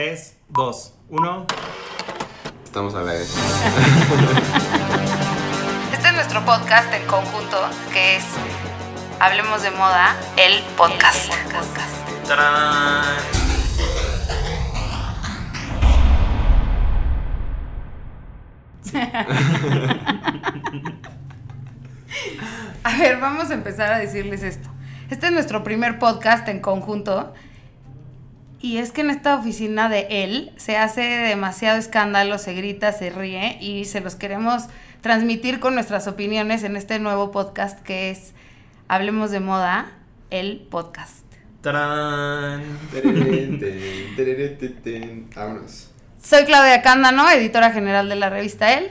3, 2, 1. Estamos a la vez. Este es nuestro podcast en conjunto, que es Hablemos de Moda, el podcast. ¡Tarán! A ver, vamos a empezar a decirles esto. Este es nuestro primer podcast en conjunto. Y es que en esta oficina de él se hace demasiado escándalo, se grita, se ríe y se los queremos transmitir con nuestras opiniones en este nuevo podcast que es Hablemos de Moda, el podcast. ¡Tarán! Vámonos. Soy Claudia Cándano, editora general de la revista El.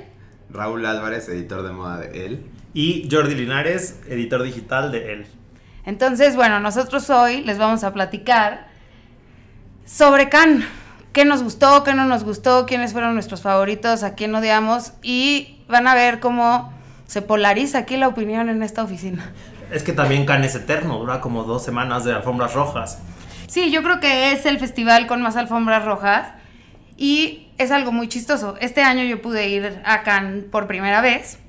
Raúl Álvarez, editor de moda de él. Y Jordi Linares, editor digital de él. Entonces, bueno, nosotros hoy les vamos a platicar sobre Cannes. ¿Qué nos gustó, qué no nos gustó, quiénes fueron nuestros favoritos, a quién odiamos? Y van a ver cómo se polariza aquí la opinión en esta oficina. Es que también Cannes es eterno, dura como dos semanas de alfombras rojas. Sí, yo creo que es el festival con más alfombras rojas y es algo muy chistoso. Este año yo pude ir a Cannes por primera vez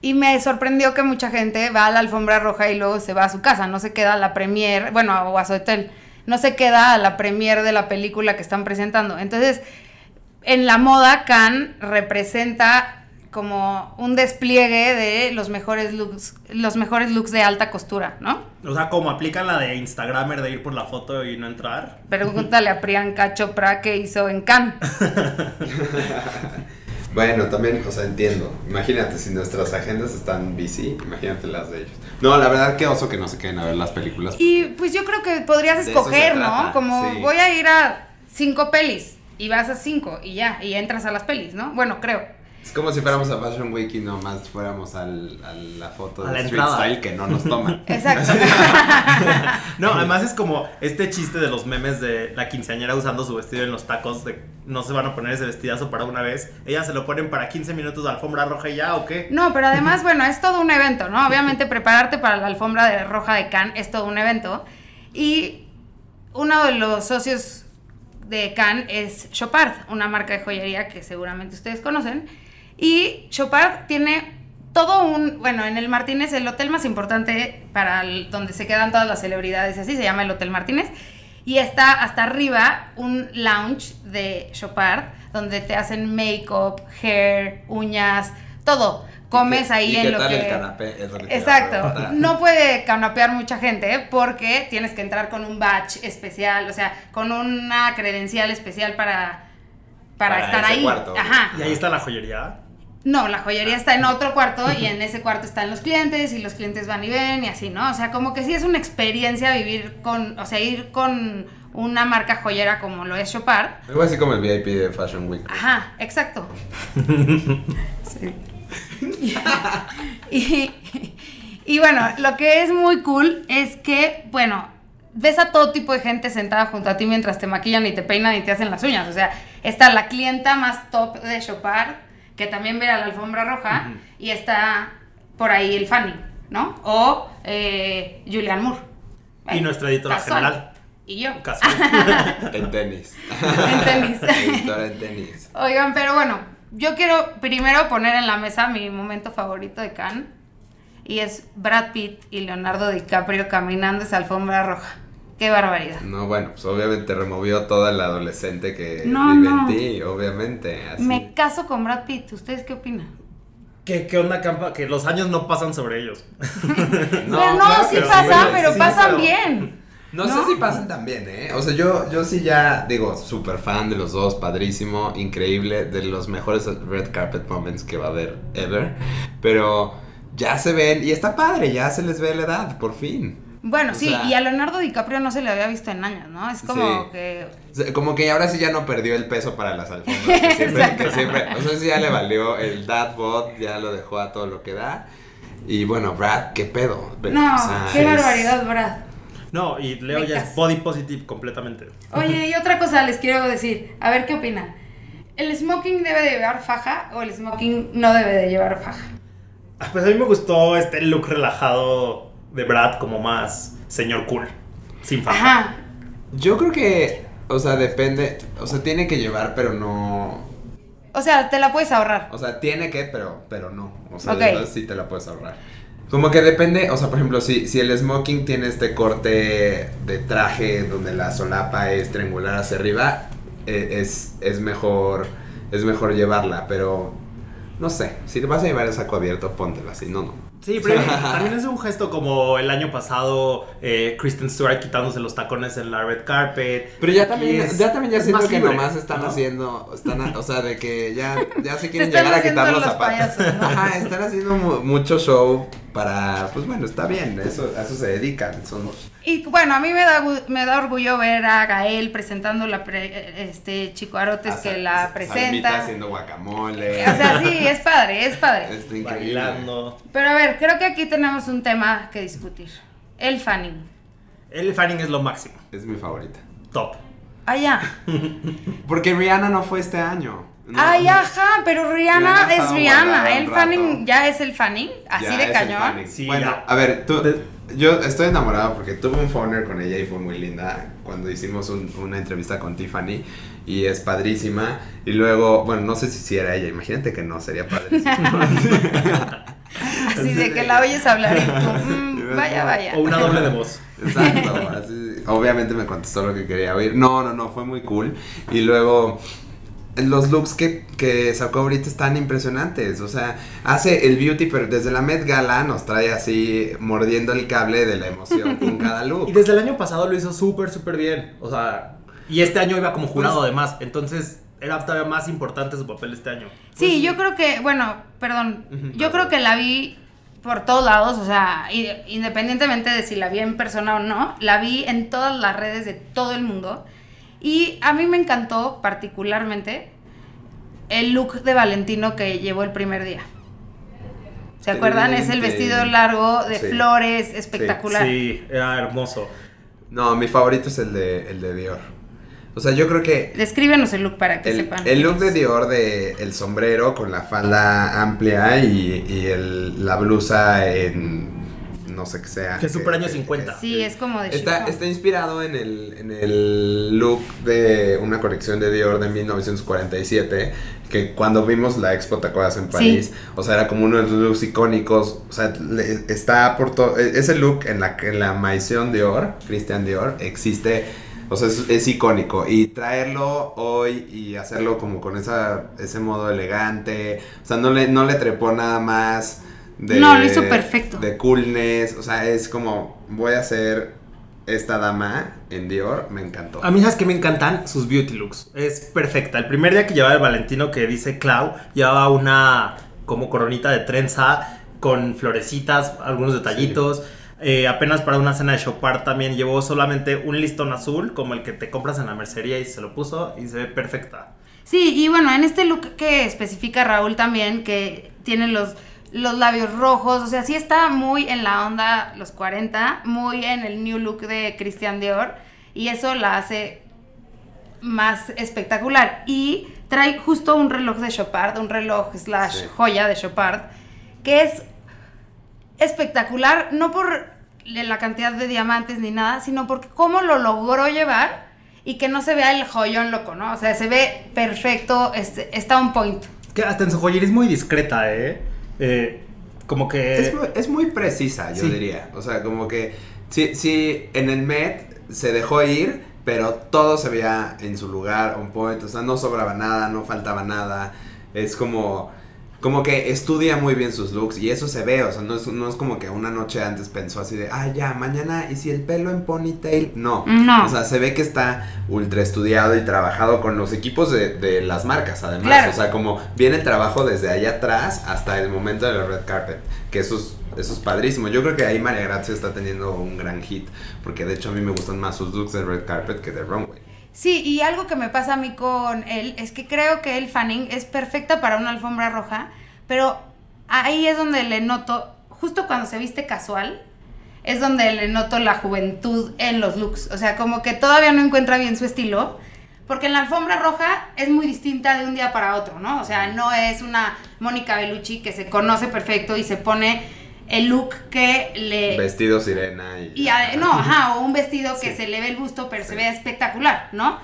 y me sorprendió que mucha gente va a la alfombra roja y luego se va a su casa, no se queda a la premier, bueno, o a su hotel, no se queda a la premier de la película que están presentando. Entonces, en la moda, Cannes representa como un despliegue de los mejores looks, los mejores looks de alta costura, ¿no? O sea, como aplican la de Instagramer de ir por la foto y no entrar. Pregúntale a Priyanka Chopra qué hizo en Cannes. Bueno, también, o sea, entiendo. Imagínate, si nuestras agendas están busy, imagínate las de ellos. No, la verdad, qué oso que no se queden a ver las películas. Y pues yo creo que podrías escoger, ¿no? Como sí. voy a ir a cinco pelis y vas a cinco y ya, y entras a las pelis, ¿no? Bueno, creo. Es como si fuéramos a Fashion Week y nomás fuéramos al, a la foto A de la Street entrada. Style que no nos toman. Exacto. No, además es como este chiste de los memes de la quinceañera usando su vestido en los tacos, de no se van a poner ese vestidazo para una vez. Ellas se lo ponen para 15 minutos de alfombra roja y ya, ¿o qué? No, pero además, bueno, es todo un evento, ¿no? Obviamente prepararte para la alfombra de roja de Cannes es todo un evento. Y uno de los socios de Cannes es Chopard, una marca de joyería que seguramente ustedes conocen. Y Chopard tiene todo un, bueno, en el Martínez, el hotel más importante para el- donde se quedan todas las celebridades, así se llama el Hotel Martínez. Y está hasta arriba un lounge de Chopard, donde te hacen make-up, hair, uñas, todo. Comes ahí ¿Y en lo que... el canapé? Es lo que Exacto. No puede canapear mucha gente ¿eh? porque tienes que entrar con un badge especial, o sea, con una credencial especial para, para, Para estar ese ahí. cuarto. Ajá. Y ahí está la joyería. No, la joyería está en otro cuarto y en ese cuarto están los clientes y los clientes van y ven y así, ¿no? O sea, como que sí es una experiencia vivir con, o sea, ir con una marca joyera como lo es Chopard. Algo así como el VIP de Fashion Week. Ajá, exacto. Sí. y, y bueno, lo que es muy cool es que, bueno, ves a todo tipo de gente sentada junto a ti mientras te maquillan y te peinan y te hacen las uñas. O sea, está la clienta más top de Chopard, que también ve a la alfombra roja, y está por ahí el Fanny, ¿no? O eh, Julian Moore. Y nuestra editora Casual. general. Y yo. En tenis. En tenis. Editora en tenis. Oigan, pero bueno, yo quiero primero poner en la mesa mi momento favorito de Cannes. Y es Brad Pitt y Leonardo DiCaprio caminando esa alfombra roja. Qué barbaridad. No, bueno, pues obviamente removió toda la adolescente que No, vive no. en ti, obviamente. Así. Me caso con Brad Pitt. ¿Ustedes qué opinan? ¿Qué, ¿Qué onda, Campa? Que los años no pasan sobre ellos. pero no, claro sí que pasan, bueno, pero sí, pasan pero- bien. No, ¿No? sé si pasan también, ¿eh? O sea, yo, yo sí ya, digo, súper fan de los dos, padrísimo, increíble, de los mejores red carpet moments que va a haber ever. Pero ya se ven, y está padre, ya se les ve la edad, por fin. Bueno, O sí, sea- y a Leonardo DiCaprio no se le había visto en años, ¿no? Es como Sí. que... Como que ahora sí ya no perdió el peso para las alfombras. Que siempre, que siempre, o sea, sí ya le valió el dad bod, ya lo dejó a todo lo que da. Y bueno, Brad, qué pedo. No, O sea, qué es- barbaridad, Brad. No, y Leo Me ya es body positive completamente. Oye, y otra cosa les quiero decir. A ver qué opinan. ¿El smoking debe de llevar faja o el smoking no debe de llevar faja? Ah, Pues a mí me gustó este look relajado de Brad como más señor cool. Sin faja. Ajá. Yo creo que O sea, depende. O sea, tiene que llevar, pero no. O sea, te la puedes ahorrar. O sea, tiene que, pero, pero no. O sea, Ok. de verdad sí te la puedes ahorrar. Como que depende, o sea, por ejemplo, si, si el smoking tiene este corte de traje donde la solapa es triangular hacia arriba, eh, es, es mejor es mejor llevarla, pero no sé, si te vas a llevar el saco abierto, póntela, si no, no. Sí, pero también es un gesto como el año pasado eh, Kristen Stewart quitándose los tacones en la red carpet. Pero ya también, es- ya también ya siento más que libre, nomás están ¿no? haciendo, están, a- o sea, de que ya, ya se quieren llegar a quitar los los zapatos. payasos, ¿no? Ajá, están haciendo mu- mucho show para, pues bueno, está bien, eso, a eso se dedican, son... Y bueno, a mí me da, me da orgullo ver a Gael presentando la pre- este Chico Arotes a que la Salmita presenta. haciendo guacamole. O sea, sí, es padre, es padre. Está increíble. Bailando. Pero a ver, creo que aquí tenemos un tema que discutir. El fanning. El fanning es lo máximo. Es mi favorita. Top. Ah, ya. Porque Rihanna no fue este año. ¿no? Ay, ajá, pero Rihanna Rihanna ha es Rihanna. El fanning ya es el fanning, así Ya de cañón. Sí, bueno, ya. a ver, tú, yo estoy enamorado porque tuve un phoner con ella y fue muy linda cuando hicimos un- una entrevista con Tiffany y es padrísima. Y luego, bueno, no sé si, era ella, imagínate que no, sería padrísimo. Así de que la oyes hablar y tú, mm, vaya, vaya. O una doble de voz. Exacto, así- obviamente me contestó lo que quería oír. No, no, no, fue muy cool. Y luego los looks que, que sacó ahorita están impresionantes. O sea, hace el beauty, pero desde la Met Gala nos trae así mordiendo el cable de la emoción con cada look. Y desde el año pasado lo hizo súper, súper bien. O sea, y este año iba como jurado Pues- además. Entonces era todavía más importante su papel este año. Sí, yo creo que, bueno, perdón, yo creo que la vi por todos lados, o sea, independientemente de si la vi en persona o no, la vi en todas las redes de todo el mundo. Y a mí me encantó particularmente el look de Valentino que llevó el primer día. ¿Se acuerdan? Es el vestido largo de Sí. flores, espectacular. Sí, era hermoso. No, mi favorito es el de, el de Dior. O sea, yo creo que Descríbenos el look para que el, sepan. el look de Dior de el sombrero con la falda amplia y, y el- la blusa en no sé qué sea. Que es super años 50. Sí, es como de Está, está inspirado en el, en el look de una colección de Dior de 1947, que cuando vimos la Expo, ¿te acuerdas? En París, o sea, era como uno de los looks icónicos, o sea, le- está por todo, e- ese look en la, en la Maison Dior, Christian Dior, existe, o sea, es, es icónico, y traerlo hoy y hacerlo como con esa, ese modo elegante, o sea, no le, no le trepó nada más. De, No, lo hizo perfecto. De coolness, o sea, es como, voy a hacer esta dama en Dior, me encantó. A mí, ¿sabes que me encantan? Sus beauty looks. Es perfecta. El primer día que llevaba el Valentino que dice Clau, llevaba una como coronita de trenza con florecitas, algunos detallitos. Eh, apenas para una cena de Chopard también llevó solamente un listón azul, como el que te compras en la mercería y se lo puso y se ve perfecta. Sí, y bueno, en este look que especifica Raúl también, que tiene los, los labios rojos, o sea, sí está muy en la onda los 40, muy en el new look de Christian Dior, y eso la hace más espectacular. Y trae justo un reloj de Chopard, un reloj slash Sí. joya de Chopard, que es espectacular, no por la cantidad de diamantes ni nada, sino porque cómo lo logró llevar y que no se vea el joyón loco, ¿no? O sea, se ve perfecto, este, está on point. Que hasta en su joyería es muy discreta, ¿eh? Eh, como que... Es, muy- es muy precisa, yo Sí. diría. O sea, como que sí, sí, en el Met se dejó ir, pero todo se veía en su lugar, on point. O sea, no sobraba nada, no faltaba nada. Es como, como que estudia muy bien sus looks y eso se ve. O sea, no es, no es como que una noche antes pensó así de, ah, ya, mañana, ¿y si el pelo en ponytail? No. No. O sea, se ve que está ultra estudiado y trabajado con los equipos de, de las marcas, además. Claro. O sea, como viene el trabajo desde allá atrás hasta el momento de la red carpet. Que eso es, eso es padrísimo. Yo creo que ahí María Gracia está teniendo un gran hit. Porque de hecho a mí me gustan más sus looks de red carpet que de runway. Sí, y algo que me pasa a mí con él es que creo que el fanning es perfecta para una alfombra roja, pero ahí es donde le noto, justo cuando se viste casual, es donde le noto la juventud en los looks. O sea, como que todavía no encuentra bien su estilo. Porque en la alfombra roja es muy distinta de un día para otro, ¿no? O sea, no es una Mónica Bellucci que se conoce perfecto y se pone el look que le... Vestido sirena y... No, ajá, o un vestido que Sí. se le ve el busto, pero se ve espectacular, ¿no?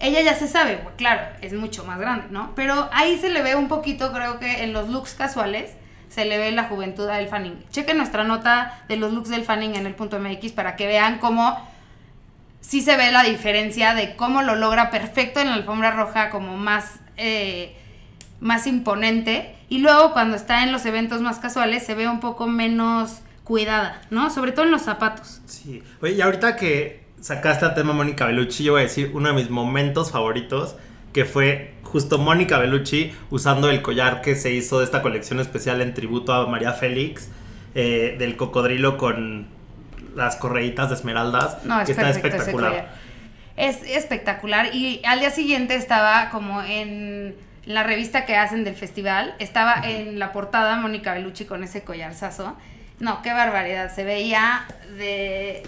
ella ya se sabe, pues, claro, es mucho más grande, ¿no? Pero ahí se le ve un poquito, creo que en los looks casuales, se le ve la juventud a El Fanning. Chequen nuestra nota de los looks del Fanning en el punto MX para que vean cómo sí se ve la diferencia de cómo lo logra perfecto en la alfombra roja, como más, eh, más imponente. Y luego cuando está en los eventos más casuales se ve un poco menos cuidada, ¿no? Sobre todo en los zapatos. Sí. Oye, y ahorita que sacaste a tema Mónica Bellucci, yo voy a decir uno de mis momentos favoritos, que fue justo Mónica Bellucci usando el collar que se hizo de esta colección especial en tributo a María Félix, eh, del cocodrilo con las correitas de esmeraldas, No, es que está espectacular. Es espectacular. Y al día siguiente estaba como en la revista que hacen del festival. Estaba en la portada Mónica Bellucci con ese collarzazo. No, qué barbaridad. Se veía de,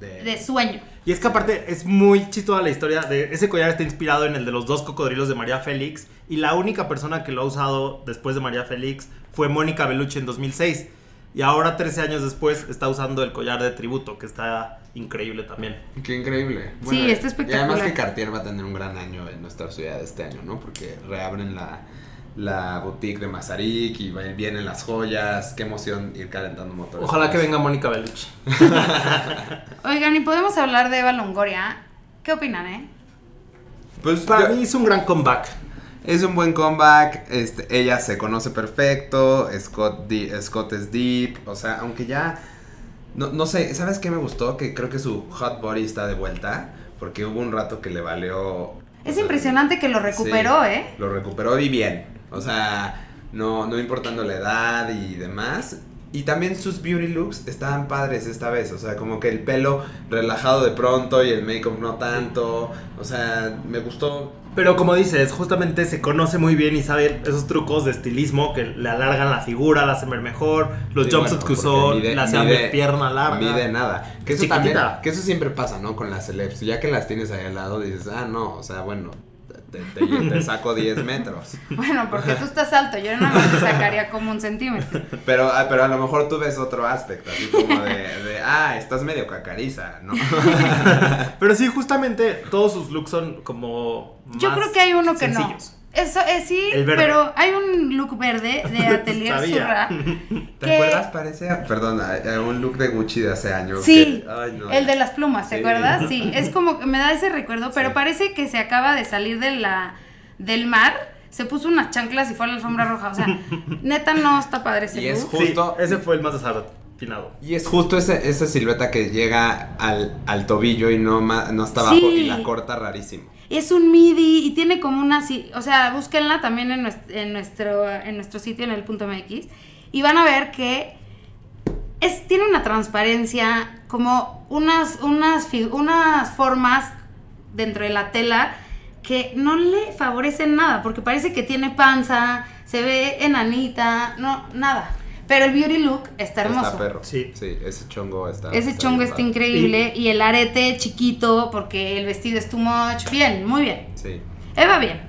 De- de sueño. Y es que aparte es muy chistosa la historia de ese collar está inspirado en el de los dos cocodrilos de María Félix y la única persona que lo ha usado después de María Félix fue Mónica Bellucci en 2006 y ahora 13 años después está usando el collar de tributo que está increíble también. Qué increíble. Sí, está Y espectacular. además que Cartier va a tener un gran año en nuestra ciudad este año, ¿no? Porque reabren la, la boutique de Mazarik y vienen las joyas. Qué emoción ir calentando motores. Ojalá que venga Mónica Bellucci. Oigan, y podemos hablar de Eva Longoria. ¿Qué opinan, eh? Pues Para yo- mí hizo un gran comeback. Es un buen comeback, este, ella se conoce perfecto, Scott, di- Scott es deep, o sea, aunque ya, no, no sé, ¿sabes qué me gustó? Que creo que su hot body está de vuelta, porque hubo un rato que le valió... Es sea, impresionante que lo recuperó, sí, ¿eh? Lo recuperó y bien, o sea, no, no importando la edad y demás. Y también sus beauty looks estaban padres esta vez, o sea, como que el pelo relajado de pronto y el make-up no tanto, o sea, me gustó Pero como dices, justamente se conoce muy bien y sabe esos trucos de estilismo que le alargan la figura, la hacen ver mejor, los Sí, jumpsuits bueno, que usó, mide- la de pierna larga. Mide nada. Que Es eso también, que eso siempre pasa, ¿no? Con las celebs. Ya que las tienes ahí al lado, dices, ah, no, o sea, bueno, te, te- te saco 10 metros. Bueno, porque tú estás alto. Yo nada más te sacaría como un centímetro. Pero, ah, pero a lo mejor tú ves otro aspecto, así como de, de, ah, estás medio cacariza, ¿no? Pero sí, justamente todos sus looks son como. Yo más creo que hay uno que sencillos. no. Eso es sí, pero hay un look verde de Atelier. Surra. ¿Te que- acuerdas? Parece, a- perdón, a, a un look de Gucci de hace años. Sí, que- ay, no. el de las plumas, ¿te Sí. acuerdas? Sí, es como que me da ese recuerdo, pero Sí. parece que se acaba de salir de la, del mar, se puso unas chanclas y fue a la alfombra roja. O sea, neta no está padre ese Y es. Justo- Sí, ese fue el más Y es justo ese, esa silueta que llega al, al tobillo y no, ma- no está abajo Sí. y la corta rarísimo. Es un midi y tiene como una, o sea, búsquenla también en nuestro, en nuestro, en nuestro sitio en el punto MX y van a ver que es, tiene una transparencia, como unas, unas, unas formas dentro de la tela que no le favorecen nada, porque parece que tiene panza, se ve enanita, no, nada. Pero el beauty look está hermoso. Está perro. Sí. Sí, ese chongo está. Ese está chongo está padre. increíble y el arete chiquito porque el vestido es too much. Bien, muy bien. Sí. Eva, bien.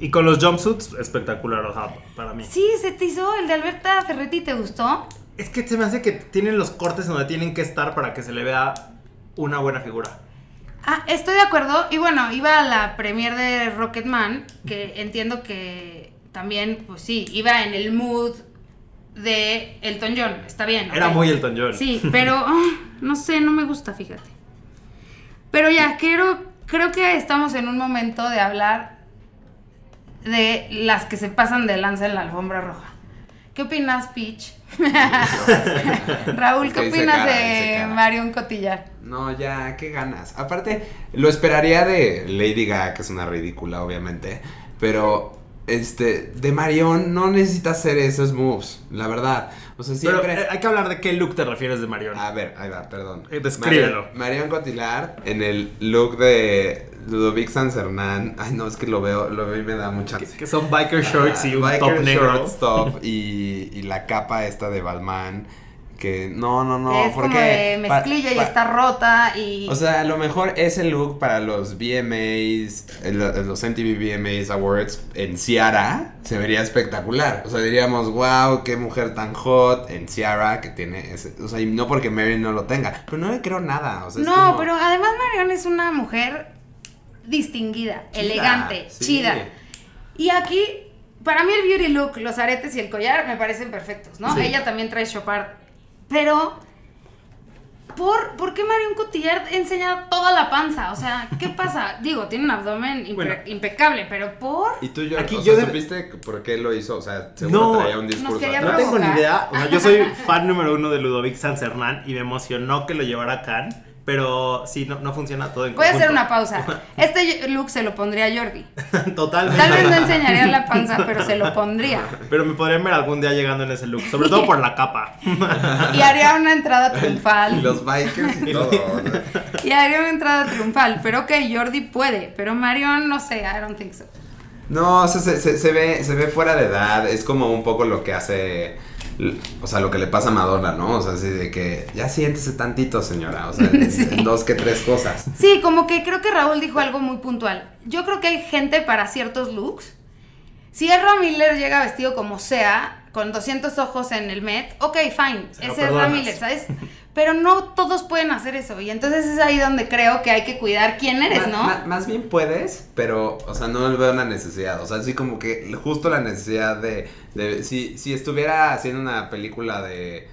Y con los jumpsuits, espectacular, o sea, para mí. Sí, se te hizo el de Alberta Ferretti, ¿te gustó? Es que se me hace que tienen los cortes donde tienen que estar para que se le vea una buena figura. Ah, estoy de acuerdo. Y bueno, iba a la premier de Rocketman, que entiendo que también, pues sí, iba en el mood de Elton John. Está bien. Era muy Elton John. Sí, pero ah, no sé, no me gusta, fíjate. Pero ya, quiero, creo que estamos en un momento de hablar de las que se pasan de lanza en la alfombra roja. ¿Qué opinas, Peach? Raúl, ¿qué opinas cara, de. Marion Cotillar? No, ya, qué ganas. Aparte, lo esperaría de Lady Gaga, que es una ridícula, obviamente. Pero, este, de Marion no necesita hacer esos moves, la verdad. O sea, Pero siempre. eh, hay que hablar de qué look te refieres de Marion. A ver, ahí va, perdón. Eh, descríbelo. Marion, Marion Cotillard en el look de Ludovic Sanzernán. Ay, no, es que lo veo, lo veo y me da mucha que, que son biker shorts y un Biker top negro. shorts, top y, y la capa esta de Balmain. Que no, no, no. es porque como de pa- mezclilla y está rota y... O sea, a lo mejor ese look para los VMAs, eh, lo- los MTV VMAs Awards en Ciara se vería espectacular. O sea, diríamos, wow, qué mujer tan hot en Ciara que tiene ese. O sea, y no porque Mary no lo tenga. Pero no le creo nada. O sea, es no, como- pero además Marion es una mujer distinguida, Chida, elegante, sí. chida. Y aquí, para mí el beauty look, los aretes y el collar me parecen perfectos, ¿no? Sí. Ella también trae chopard. Pero, ¿por, ¿por qué Marion Cotillard enseña toda la panza? O sea, ¿qué pasa? Digo, tiene un abdomen impe- Bueno. impecable, pero ¿por? ¿Y tú, yo, Aquí o yo sea, de- supiste por qué lo hizo? O sea, seguro No, traía un discurso. No tengo ni idea. O sea, yo soy fan número uno de Ludovic Sanzernán y me emocionó que lo llevara a Cannes. Pero sí, no, no funciona todo en Voy a hacer una pausa. Este look se lo pondría a Jordi. Totalmente. Tal vez no enseñaría la panza, pero se lo pondría. Pero me podrían ver algún día llegando en ese look. Sobre todo por la capa. Y haría una entrada Y triunfal. los bikers y todo. Y haría una entrada triunfal. Pero ok, Jordi puede. Pero Marion, no sé, I don't think so. No, o sea, se, se- se ve, se ve fuera de edad. Es como un poco lo que hace. O sea, lo que le pasa a Madonna, ¿no? O sea, así de que ya siéntese tantito, señora. O sea, en, Sí. en dos que tres cosas. Sí, como que creo que Raúl dijo algo muy puntual. Yo creo que hay gente para ciertos looks. Si Ezra Miller llega vestido como sea, con 200 ojos en el Met, ok, fine, Se lo es Ezra. Miller, ¿sabes? Pero no todos pueden hacer eso. Y entonces es ahí donde creo que hay que cuidar quién eres, ¿no? más bien puedes, pero, o sea, no veo una necesidad. O sea, así como que justo la necesidad de. de si, si estuviera haciendo una película de.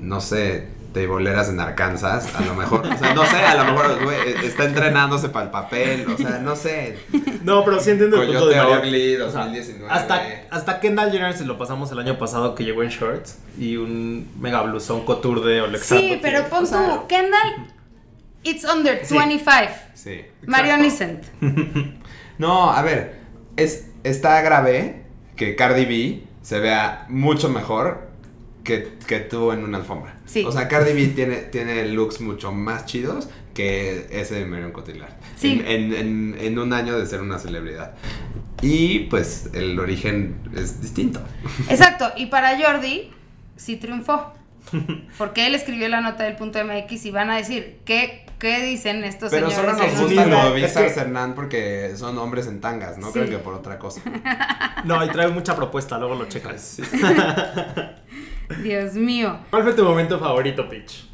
No sé, de boleras en Arkansas, a lo mejor. O sea, no sé, a lo mejor güey, está entrenándose para el papel. O sea, no sé. No, pero sí entiendo el punto de. Ugly O sea, 2019. hasta, hasta Kendall Jenner se lo pasamos el año pasado que llegó en shorts y un mega blusón couture de Alexander. Sí, pero pon O sea, tú, Kendall, it's under Sí. 25. Sí. Marion isn't. No, a ver, es, está grave que Cardi B se vea mucho mejor que, que tú en una alfombra. Sí. O sea, Cardi B tiene, tiene looks mucho más chidos que ese de Marion Cotillard. Sí. En, en- en- en un año de ser una celebridad. Y pues el origen es distinto. Exacto, y para Jordi sí triunfó. Porque él escribió la nota del punto MX y van a decir, ¿qué, qué dicen estos Pero señores? solo nos gusta Es que- Hernán porque son hombres en tangas, no Sí. creo que por otra cosa. No, y trae mucha propuesta, luego lo checas. Dios mío. ¿Cuál fue tu momento favorito, Pitch?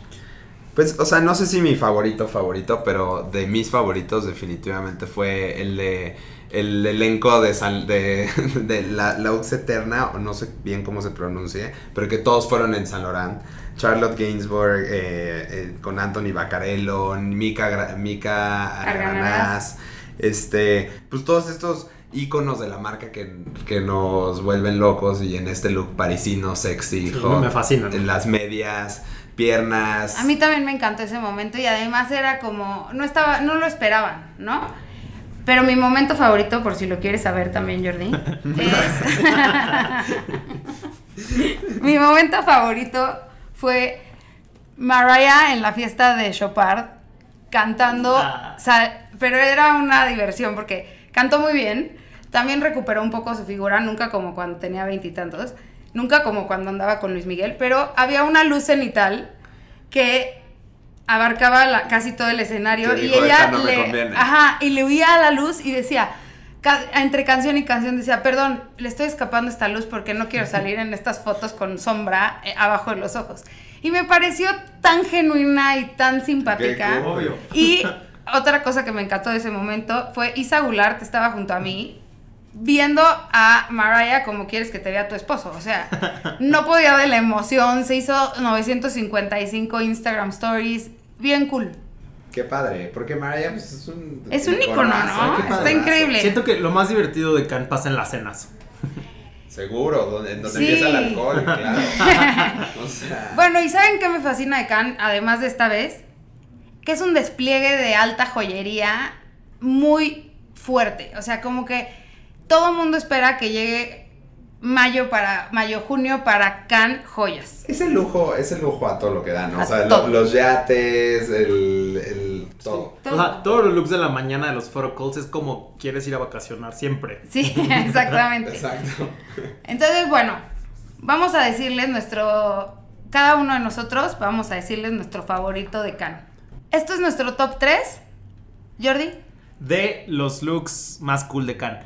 Pues, o sea, no sé si mi favorito favorito, pero de mis favoritos definitivamente fue el de el elenco de, San- de, de la, la Ux Eterna, o no sé bien cómo se pronuncie, pero que todos fueron en San Laurent. Charlotte Gainsbourg, eh, eh, con Anthony Baccarello, Mika, Mika. Arganaz, este, pues todos estos íconos de la marca que, que nos vuelven locos y en este look parisino, sexy, Sí, hot, me fascinan. en las medias, piernas. A mí también me encantó ese momento y además era como, no estaba, no lo esperaban, ¿no? Pero mi momento favorito, por si lo quieres saber también, Jordi, es... mi momento favorito fue Mariah en la fiesta de Chopard cantando, Ah. pero era una diversión porque cantó muy bien, también recuperó un poco su figura, nunca como cuando tenía veintitantos, nunca como cuando andaba con Luis Miguel, pero había una luz cenital que abarcaba la- casi todo el escenario y ella "Esta no me le, conviene". ajá, y le huía a la luz y decía entre canción y canción decía, perdón, le estoy escapando esta luz porque no quiero salir en estas fotos con sombra eh, abajo de los ojos. Y me pareció tan genuina y tan simpática. Qué. Obvio. Y otra cosa que me encantó de ese momento fue Isa Goulart estaba junto a mí viendo a Mariah como quieres que te vea tu esposo. O sea, no podía de la emoción. Se hizo 955 Instagram stories. Bien cool. Qué padre, porque Mariah pues, es un... Es un ícono, iconazo, ¿no? Está increíble. Siento que lo más divertido de Cannes pasa en las cenas. Seguro, donde, en donde Sí. empieza el alcohol, claro. o sea... Bueno, ¿y saben qué me fascina de Cannes, además de esta vez? Que es un despliegue de alta joyería muy fuerte. O sea, como que todo el mundo espera que llegue mayo para mayo junio para Cannes joyas. Es el lujo, es el lujo a todo lo que da, ¿no? O sea, lo- los yates, el, el todo. O sea, todos los looks de la mañana de los photo calls es como quieres ir a vacacionar siempre. Sí, exactamente. Exacto. Entonces, bueno, vamos a decirles nuestro. Cada uno de nosotros vamos a decirles nuestro favorito de Cannes. Esto es nuestro top 3. Jordi. De los looks más cool de Cannes.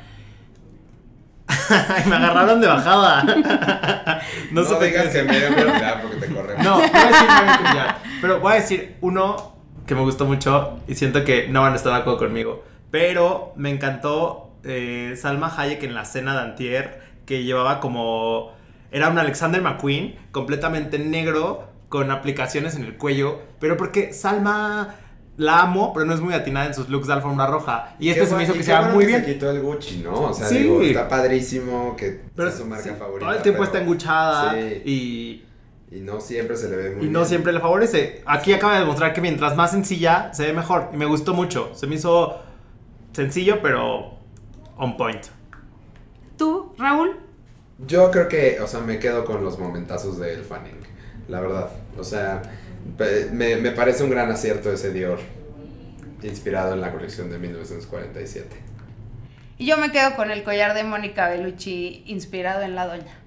Ay, me agarraron de bajada. No, no, sé digas que me dio velocidad porque te corremos. No, voy a decir Pero voy a decir uno que me gustó mucho y siento que no van a estar de acuerdo conmigo. Pero me encantó eh, Salma Hayek en la cena de Antier, que llevaba como... Era un Alexander McQueen, completamente negro, con aplicaciones en el cuello. Pero porque Salma la amo, pero no es muy atinada en sus looks de alfombra roja. Y este Qué se me hizo y que se vea muy que bien. Se quitó el Gucci, ¿no? O sea, Sí. digo, está padrísimo que Pero es su marca sí, favorita. todo el tiempo pero- está enguchada Sí. y, Y no siempre se le ve muy y bien. no siempre le favorece. Aquí acaba de demostrar que mientras más sencilla se ve mejor. Y me gustó mucho. Se me hizo sencillo, pero on point. ¿Tú, Raúl? Yo creo que, o sea, me quedo con los momentazos de El Fanning, la verdad. O sea, me, me parece un gran acierto ese Dior, inspirado en la colección de 1947. Y yo me quedo con el collar de Mónica Bellucci inspirado en la doña.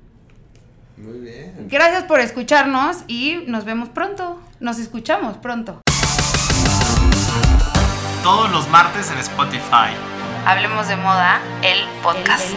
Muy bien. Gracias por escucharnos y nos vemos pronto. Nos escuchamos pronto. Todos los martes en Spotify. Hablemos de moda, el podcast.